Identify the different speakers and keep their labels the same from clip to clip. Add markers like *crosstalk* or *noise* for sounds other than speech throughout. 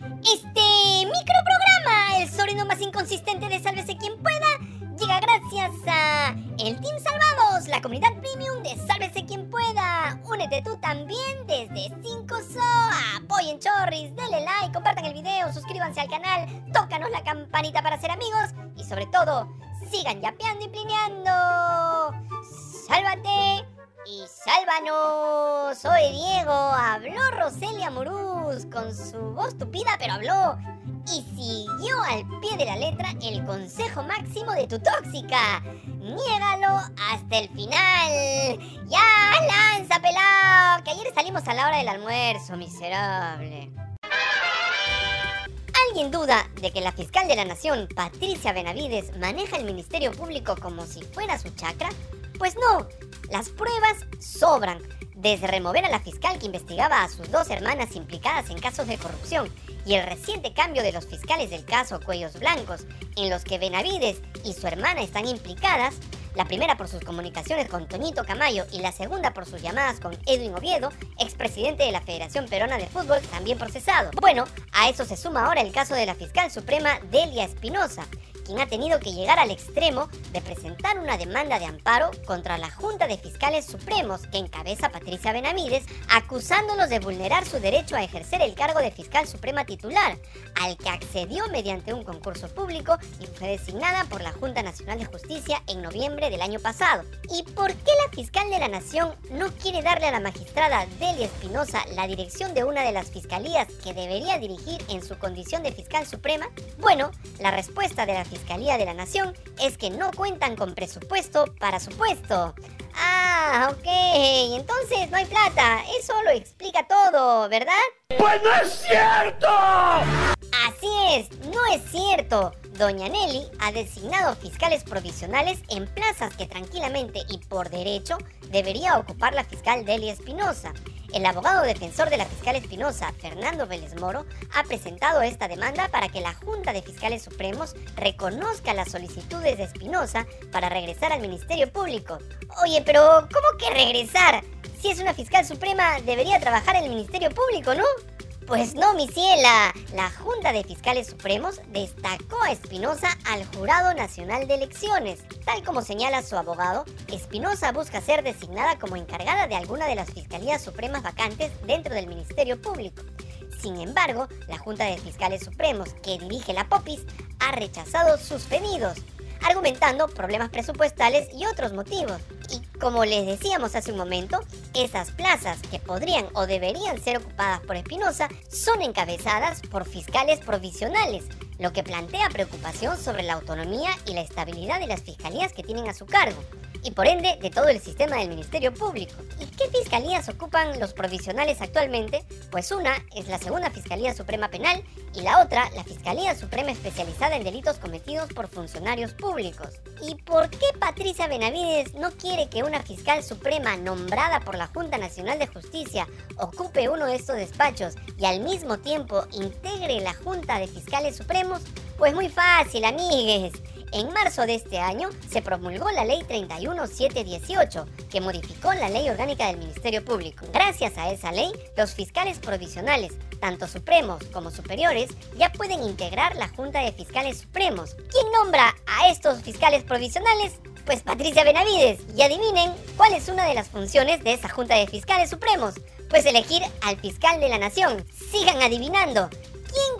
Speaker 1: Este microprograma, el sobrino más inconsistente de Sálvese quien pueda, llega gracias a el Team Salvados, la comunidad premium de Sálvese quien pueda. Únete tú también desde 5 SO. Apoyen Chorris, denle like, compartan el video, suscríbanse al canal, tócanos la campanita para ser amigos y sobre todo, sigan yapeando y plineando. ¡Sálvate! Sálvanos. Soy Diego. Habló Roselia Muruz con su voz tupida, pero habló. Y siguió al pie de la letra el consejo máximo de tu tóxica. Niégalo hasta el final. Ya, lanza, pelado. Que ayer salimos a la hora del almuerzo, miserable. ¿Alguien duda de que la fiscal de la Nación, Patricia Benavides, maneja el Ministerio Público como si fuera su chacra? Pues no, las pruebas sobran. Desde remover a la fiscal que investigaba a sus dos hermanas implicadas en casos de corrupción y el reciente cambio de los fiscales del caso Cuellos Blancos, en los que Benavides y su hermana están implicadas, la primera por sus comunicaciones con Toñito Camayo y la segunda por sus llamadas con Edwin Oviedo, expresidente de la Federación Peruana de Fútbol, también procesado. Bueno, a eso se suma ahora el caso de la fiscal suprema Delia Espinosa, quien ha tenido que llegar al extremo de presentar una demanda de amparo contra la Junta de Fiscales Supremos que encabeza Patricia Benavides, acusándolos de vulnerar su derecho a ejercer el cargo de fiscal suprema titular, al que accedió mediante un concurso público y fue designada por la Junta Nacional de Justicia en noviembre del año pasado. ¿Y por qué la fiscal de la Nación no quiere darle a la magistrada Delia Espinosa la dirección de una de las fiscalías que debería dirigir en su condición de fiscal suprema? Bueno, la respuesta de la Fiscalía de la Nación es que no cuentan con presupuesto para su puesto. Ah, ok, entonces no hay plata. Eso lo explica todo, ¿verdad?
Speaker 2: ¡Pues no es cierto!
Speaker 1: Así es, no es cierto. Doña Nelly ha designado fiscales provisionales en plazas que tranquilamente y por derecho debería ocupar la fiscal Delia Espinosa. El abogado defensor de la fiscal Espinosa, Fernando Vélez Moro, ha presentado esta demanda para que la Junta de Fiscales Supremos reconozca las solicitudes de Espinosa para regresar al Ministerio Público. Oye, pero ¿cómo que regresar? Si es una fiscal suprema, debería trabajar en el Ministerio Público, ¿no? Pues no, mi ciela. La Junta de Fiscales Supremos destacó a Espinosa al Jurado Nacional de Elecciones. Tal como señala su abogado, Espinosa busca ser designada como encargada de alguna de las fiscalías supremas vacantes dentro del Ministerio Público. Sin embargo, la Junta de Fiscales Supremos, que dirige la POPIS, ha rechazado sus pedidos argumentando problemas presupuestales y otros motivos. Como les decíamos hace un momento, esas plazas que podrían o deberían ser ocupadas por Espinosa son encabezadas por fiscales provisionales, lo que plantea preocupación sobre la autonomía y la estabilidad de las fiscalías que tienen a su cargo y por ende de todo el sistema del Ministerio Público. ¿Y qué fiscalías ocupan los provisionales actualmente? Pues una es la Segunda Fiscalía Suprema Penal y la otra la Fiscalía Suprema Especializada en Delitos Cometidos por Funcionarios Públicos. ¿Y por qué Patricia Benavides no quiere que una fiscal suprema nombrada por la Junta Nacional de Justicia ocupe uno de estos despachos y al mismo tiempo integre la Junta de Fiscales Supremos? Pues muy fácil, amigues. En marzo de este año se promulgó la Ley 31718, que modificó la Ley Orgánica del Ministerio Público. Gracias a esa ley, los fiscales provisionales, tanto supremos como superiores, ya pueden integrar la Junta de Fiscales Supremos. ¿Quién nombra a estos fiscales provisionales? Pues Patricia Benavides. Y adivinen cuál es una de las funciones de esa Junta de Fiscales Supremos. Pues elegir al fiscal de la nación. Sigan adivinando.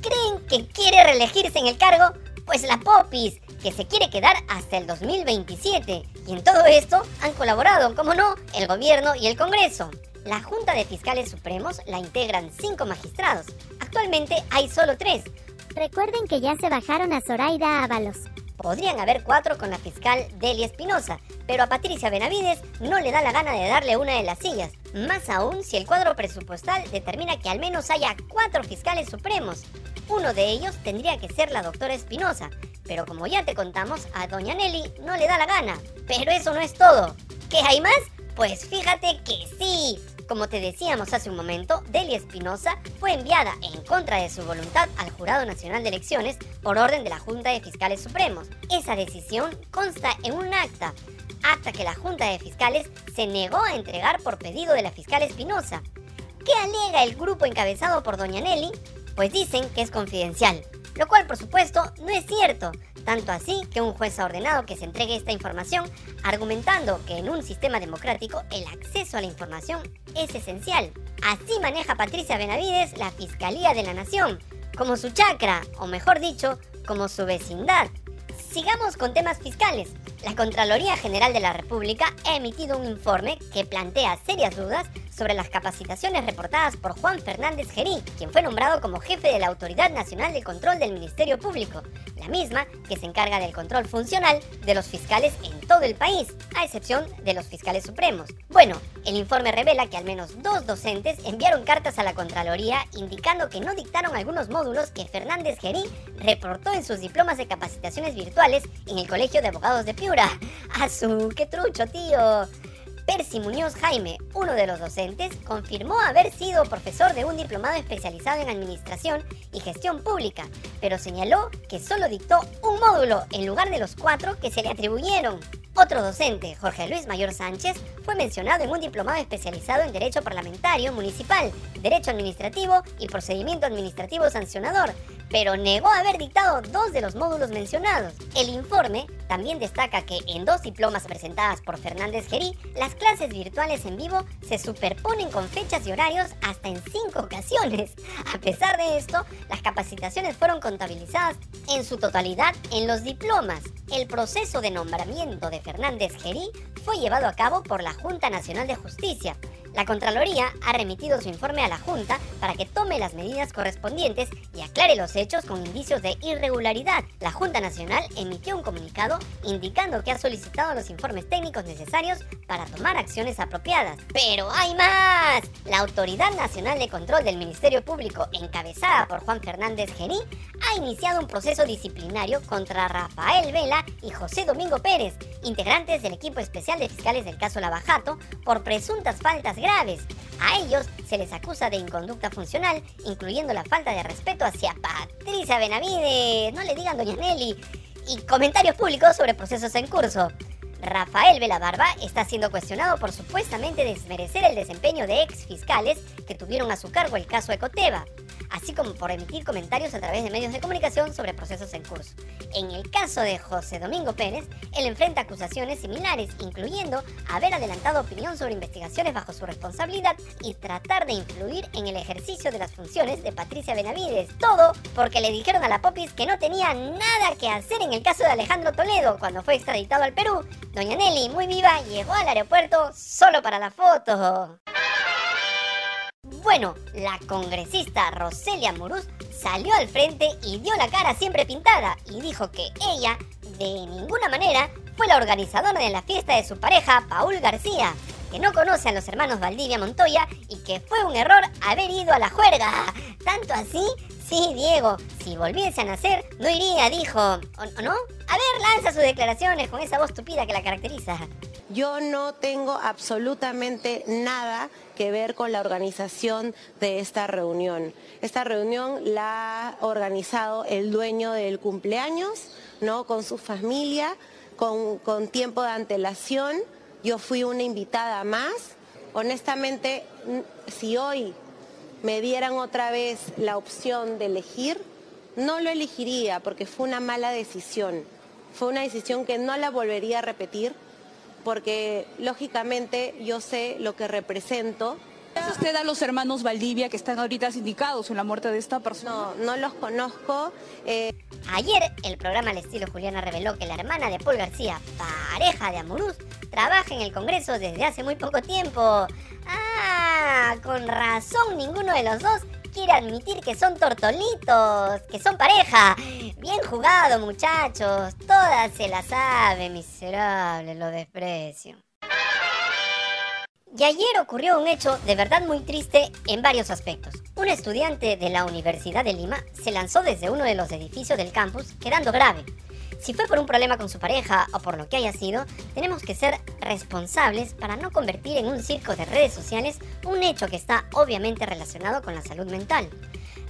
Speaker 1: ¿Quién creen que quiere reelegirse en el cargo? Pues la Popis que se quiere quedar hasta el 2027. Y en todo esto han colaborado, como no, el gobierno y el Congreso. La Junta de Fiscales Supremos la integran cinco magistrados. Actualmente hay solo tres.
Speaker 3: Recuerden que ya se bajaron a Zoraida Ábalos.
Speaker 1: Podrían haber cuatro con la fiscal Delia Espinosa, pero a Patricia Benavides no le da la gana de darle una de las sillas. Más aún si el cuadro presupuestal determina que al menos haya cuatro fiscales supremos. Uno de ellos tendría que ser la doctora Espinosa, pero como ya te contamos, a Doña Nelly no le da la gana. Pero eso no es todo. ¿Qué hay más? Pues fíjate que sí. Como te decíamos hace un momento, Delia Espinosa fue enviada en contra de su voluntad al Jurado Nacional de Elecciones por orden de la Junta de Fiscales Supremos. Esa decisión consta en un acta, acta que la Junta de Fiscales se negó a entregar por pedido de la fiscal Espinosa. ¿Qué alega el grupo encabezado por Doña Nelly? pues dicen que es confidencial, lo cual por supuesto no es cierto, tanto así que un juez ha ordenado que se entregue esta información, argumentando que en un sistema democrático el acceso a la información es esencial. Así maneja Patricia Benavides la Fiscalía de la Nación, como su chacra, o mejor dicho, como su vecindad. Sigamos con temas fiscales. La Contraloría General de la República ha emitido un informe que plantea serias dudas sobre las capacitaciones reportadas por Juan Fernández Gerí, quien fue nombrado como jefe de la Autoridad Nacional de Control del Ministerio Público, la misma que se encarga del control funcional de los fiscales en todo el país, a excepción de los fiscales supremos. Bueno, el informe revela que al menos dos docentes enviaron cartas a la Contraloría indicando que no dictaron algunos módulos que Fernández Gerí reportó en sus diplomas de capacitaciones virtuales en el Colegio de Abogados de Piura. *laughs* ¡Azú! ¡Qué trucho, tío! Percy Muñoz Jaime, uno de los docentes, confirmó haber sido profesor de un diplomado especializado en Administración y Gestión Pública, pero señaló que solo dictó un módulo en lugar de los cuatro que se le atribuyeron. Otro docente, Jorge Luis Mayor Sánchez, fue mencionado en un diplomado especializado en Derecho Parlamentario Municipal, Derecho Administrativo y Procedimiento Administrativo Sancionador, pero negó haber dictado dos de los módulos mencionados. El informe también destaca que en dos diplomas presentadas por Fernández Gerí, las clases virtuales en vivo se superponen con fechas y horarios hasta en cinco ocasiones. A pesar de esto, las capacitaciones fueron contabilizadas en su totalidad en los diplomas. El proceso de nombramiento de Fernández Gerí fue llevado a cabo por la Junta Nacional de Justicia, la Contraloría ha remitido su informe a la Junta para que tome las medidas correspondientes y aclare los hechos con indicios de irregularidad. La Junta Nacional emitió un comunicado indicando que ha solicitado los informes técnicos necesarios para tomar acciones apropiadas. Pero hay más. La Autoridad Nacional de Control del Ministerio Público, encabezada por Juan Fernández Gerí, ha iniciado un proceso disciplinario contra Rafael Vela y José Domingo Pérez, integrantes del equipo especial de fiscales del caso Lavajato, por presuntas faltas graves. A ellos se les acusa de inconducta funcional, incluyendo la falta de respeto hacia Patricia Benavides, no le digan Doña Nelly, y comentarios públicos sobre procesos en curso. Rafael Velabarba está siendo cuestionado por supuestamente desmerecer el desempeño de ex fiscales que tuvieron a su cargo el caso Ecoteva así como por emitir comentarios a través de medios de comunicación sobre procesos en curso. En el caso de José Domingo Pérez, él enfrenta acusaciones similares, incluyendo haber adelantado opinión sobre investigaciones bajo su responsabilidad y tratar de influir en el ejercicio de las funciones de Patricia Benavides. Todo porque le dijeron a la Popis que no tenía nada que hacer en el caso de Alejandro Toledo cuando fue extraditado al Perú. Doña Nelly, muy viva, llegó al aeropuerto solo para la foto. Bueno, la congresista Roselia Muruz salió al frente y dio la cara siempre pintada y dijo que ella, de ninguna manera, fue la organizadora de la fiesta de su pareja, Paul García, que no conoce a los hermanos Valdivia Montoya y que fue un error haber ido a la juerga. *laughs* Tanto así, sí, Diego, si volviese a nacer, no iría, dijo. ¿O no? A ver, lanza sus declaraciones con esa voz tupida que la caracteriza.
Speaker 4: Yo no tengo absolutamente nada que ver con la organización de esta reunión. Esta reunión la ha organizado el dueño del cumpleaños, ¿no? Con su familia, con, con tiempo de antelación. Yo fui una invitada más. Honestamente, si hoy me dieran otra vez la opción de elegir, no lo elegiría porque fue una mala decisión. Fue una decisión que no la volvería a repetir porque lógicamente yo sé lo que represento.
Speaker 5: usted a los hermanos Valdivia que están ahorita sindicados en la muerte de esta persona?
Speaker 4: No, no los conozco.
Speaker 1: Eh. Ayer el programa al estilo Juliana reveló que la hermana de Paul García, pareja de Amorús, trabaja en el Congreso desde hace muy poco tiempo. Ah, con razón ninguno de los dos quiere admitir que son tortolitos, que son pareja. Jugado, muchachos. Todas se la saben, miserable, lo desprecio. Y ayer ocurrió un hecho de verdad muy triste en varios aspectos. Un estudiante de la Universidad de Lima se lanzó desde uno de los edificios del campus quedando grave. Si fue por un problema con su pareja o por lo que haya sido, tenemos que ser responsables para no convertir en un circo de redes sociales un hecho que está obviamente relacionado con la salud mental.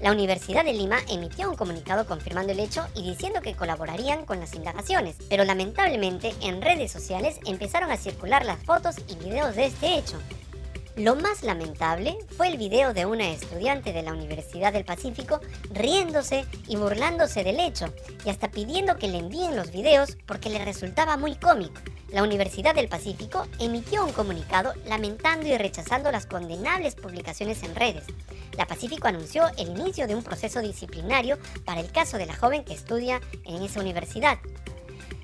Speaker 1: La Universidad de Lima emitió un comunicado confirmando el hecho y diciendo que colaborarían con las indagaciones, pero lamentablemente en redes sociales empezaron a circular las fotos y videos de este hecho. Lo más lamentable fue el video de una estudiante de la Universidad del Pacífico riéndose y burlándose del hecho y hasta pidiendo que le envíen los videos porque le resultaba muy cómico. La Universidad del Pacífico emitió un comunicado lamentando y rechazando las condenables publicaciones en redes. La Pacífico anunció el inicio de un proceso disciplinario para el caso de la joven que estudia en esa universidad.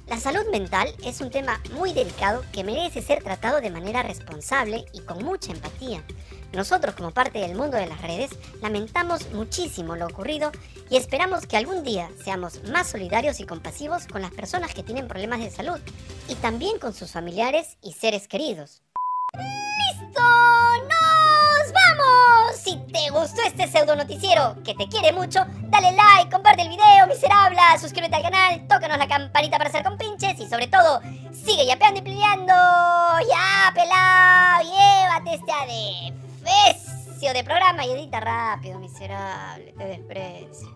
Speaker 1: La salud mental es un tema muy delicado que merece ser tratado de manera responsable y con mucha empatía. Nosotros como parte del mundo de las redes lamentamos muchísimo lo ocurrido y esperamos que algún día seamos más solidarios y compasivos con las personas que tienen problemas de salud y también con sus familiares y seres queridos. Si te gustó este pseudo noticiero que te quiere mucho, dale like, comparte el video, miserable, suscríbete al canal, tócanos la campanita para hacer compinches y sobre todo, sigue yapeando y peleando. ¡Ya, pelado! ¡Llévate este adefesio de programa y edita rápido, miserable! Te desprecio.